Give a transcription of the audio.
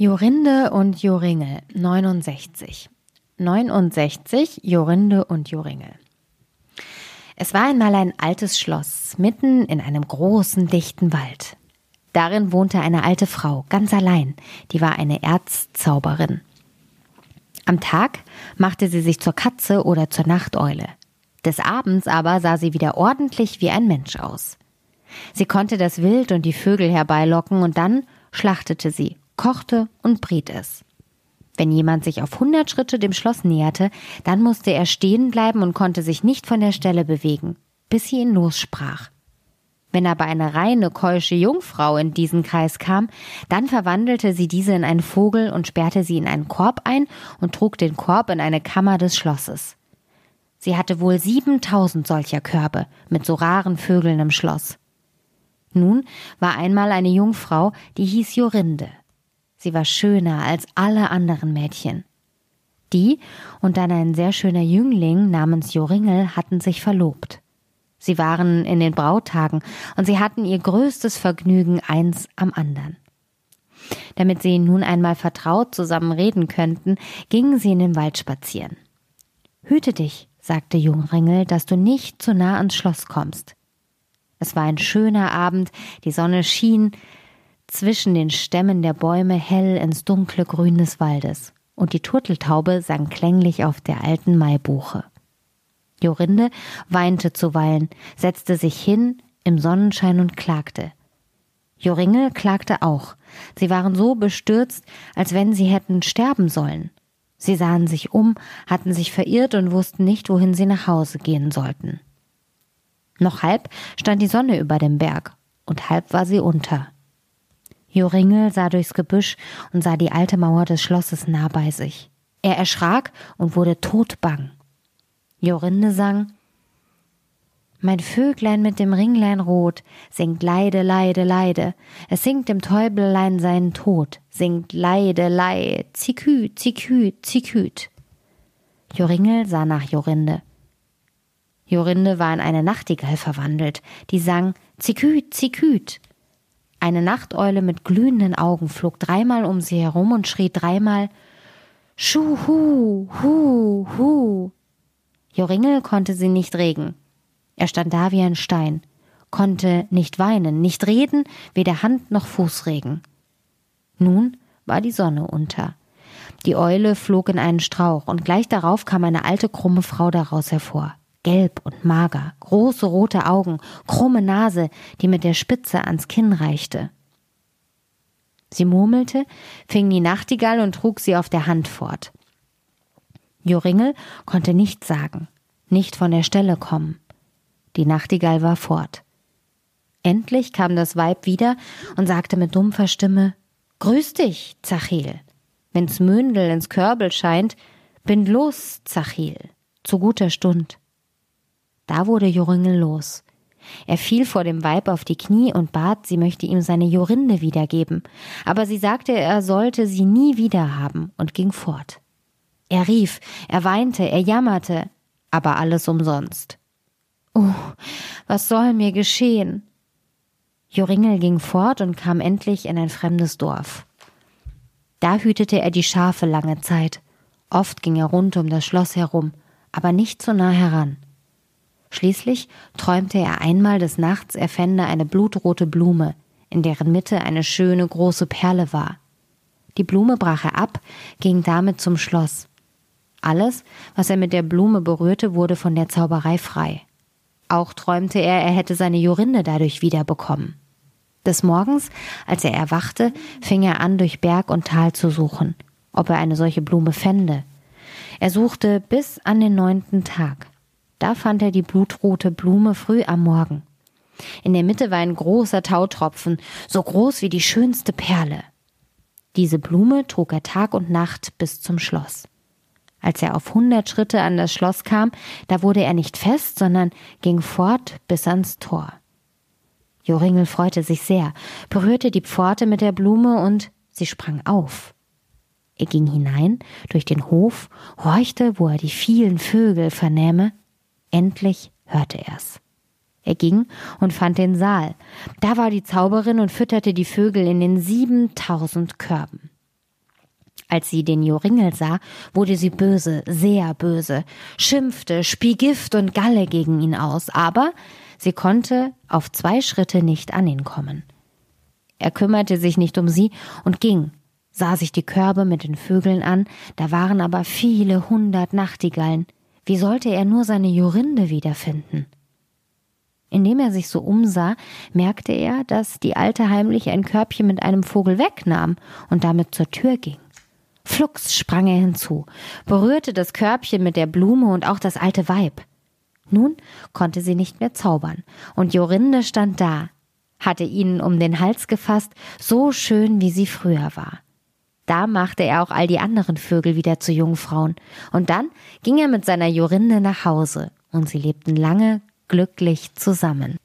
Jorinde und Joringel 69. 69 Jorinde und Joringel. Es war einmal ein altes Schloss mitten in einem großen, dichten Wald. Darin wohnte eine alte Frau, ganz allein, die war eine Erzzauberin. Am Tag machte sie sich zur Katze oder zur Nachteule. Des Abends aber sah sie wieder ordentlich wie ein Mensch aus. Sie konnte das Wild und die Vögel herbeilocken und dann schlachtete sie kochte und briet es. Wenn jemand sich auf hundert Schritte dem Schloss näherte, dann musste er stehen bleiben und konnte sich nicht von der Stelle bewegen, bis sie ihn lossprach. Wenn aber eine reine keusche Jungfrau in diesen Kreis kam, dann verwandelte sie diese in einen Vogel und sperrte sie in einen Korb ein und trug den Korb in eine Kammer des Schlosses. Sie hatte wohl siebentausend solcher Körbe mit so raren Vögeln im Schloss. Nun war einmal eine Jungfrau, die hieß Jorinde. Sie war schöner als alle anderen Mädchen. Die und dann ein sehr schöner Jüngling namens Joringel hatten sich verlobt. Sie waren in den Brautagen und sie hatten ihr größtes Vergnügen eins am anderen. Damit sie nun einmal vertraut zusammen reden könnten, gingen sie in den Wald spazieren. Hüte dich, sagte Jungringel, dass du nicht zu nah ans Schloss kommst. Es war ein schöner Abend, die Sonne schien, zwischen den Stämmen der Bäume hell ins dunkle Grün des Waldes, und die Turteltaube sang klänglich auf der alten Maibuche. Jorinde weinte zuweilen, setzte sich hin im Sonnenschein und klagte. Joringel klagte auch. Sie waren so bestürzt, als wenn sie hätten sterben sollen. Sie sahen sich um, hatten sich verirrt und wussten nicht, wohin sie nach Hause gehen sollten. Noch halb stand die Sonne über dem Berg, und halb war sie unter. Joringel sah durchs Gebüsch und sah die alte Mauer des Schlosses nah bei sich. Er erschrak und wurde todbang. Jorinde sang Mein Vöglein mit dem Ringlein rot singt Leide, Leide, Leide. Es singt dem Täubelein seinen Tod, singt Leide, Lei, Ziküt, Ziküt, Ziküt. Joringel sah nach Jorinde. Jorinde war in eine Nachtigall verwandelt, die sang Ziküt, Ziküt. Eine Nachteule mit glühenden Augen flog dreimal um sie herum und schrie dreimal Schuh, hu, hu, hu. Joringel konnte sie nicht regen. Er stand da wie ein Stein, konnte nicht weinen, nicht reden, weder Hand noch Fuß regen. Nun war die Sonne unter. Die Eule flog in einen Strauch, und gleich darauf kam eine alte krumme Frau daraus hervor gelb und mager, große rote Augen, krumme Nase, die mit der Spitze ans Kinn reichte. Sie murmelte, fing die Nachtigall und trug sie auf der Hand fort. Joringel konnte nichts sagen, nicht von der Stelle kommen. Die Nachtigall war fort. Endlich kam das Weib wieder und sagte mit dumpfer Stimme Grüß dich, Zachil. Wenn's Mündel ins Körbel scheint, bind los, Zachil, zu guter Stund. Da wurde Joringel los. Er fiel vor dem Weib auf die Knie und bat, sie möchte ihm seine Jorinde wiedergeben, aber sie sagte, er sollte sie nie wiederhaben und ging fort. Er rief, er weinte, er jammerte, aber alles umsonst. Oh, was soll mir geschehen? Joringel ging fort und kam endlich in ein fremdes Dorf. Da hütete er die Schafe lange Zeit. Oft ging er rund um das Schloss herum, aber nicht so nah heran. Schließlich träumte er einmal des Nachts, er fände eine blutrote Blume, in deren Mitte eine schöne große Perle war. Die Blume brach er ab, ging damit zum Schloss. Alles, was er mit der Blume berührte, wurde von der Zauberei frei. Auch träumte er, er hätte seine Jorinde dadurch wiederbekommen. Des Morgens, als er erwachte, fing er an, durch Berg und Tal zu suchen, ob er eine solche Blume fände. Er suchte bis an den neunten Tag. Da fand er die blutrote Blume früh am Morgen. In der Mitte war ein großer Tautropfen, so groß wie die schönste Perle. Diese Blume trug er Tag und Nacht bis zum Schloss. Als er auf hundert Schritte an das Schloss kam, da wurde er nicht fest, sondern ging fort bis ans Tor. Joringel freute sich sehr, berührte die Pforte mit der Blume und sie sprang auf. Er ging hinein durch den Hof, horchte, wo er die vielen Vögel vernähme, Endlich hörte er's. Er ging und fand den Saal. Da war die Zauberin und fütterte die Vögel in den siebentausend Körben. Als sie den Joringel sah, wurde sie böse, sehr böse, schimpfte, spie Gift und Galle gegen ihn aus, aber sie konnte auf zwei Schritte nicht an ihn kommen. Er kümmerte sich nicht um sie und ging, sah sich die Körbe mit den Vögeln an, da waren aber viele hundert Nachtigallen. Wie sollte er nur seine Jorinde wiederfinden? Indem er sich so umsah, merkte er, dass die Alte heimlich ein Körbchen mit einem Vogel wegnahm und damit zur Tür ging. Flugs sprang er hinzu, berührte das Körbchen mit der Blume und auch das alte Weib. Nun konnte sie nicht mehr zaubern, und Jorinde stand da, hatte ihnen um den Hals gefasst, so schön wie sie früher war. Da machte er auch all die anderen Vögel wieder zu Jungfrauen, und dann ging er mit seiner Jorinde nach Hause, und sie lebten lange glücklich zusammen.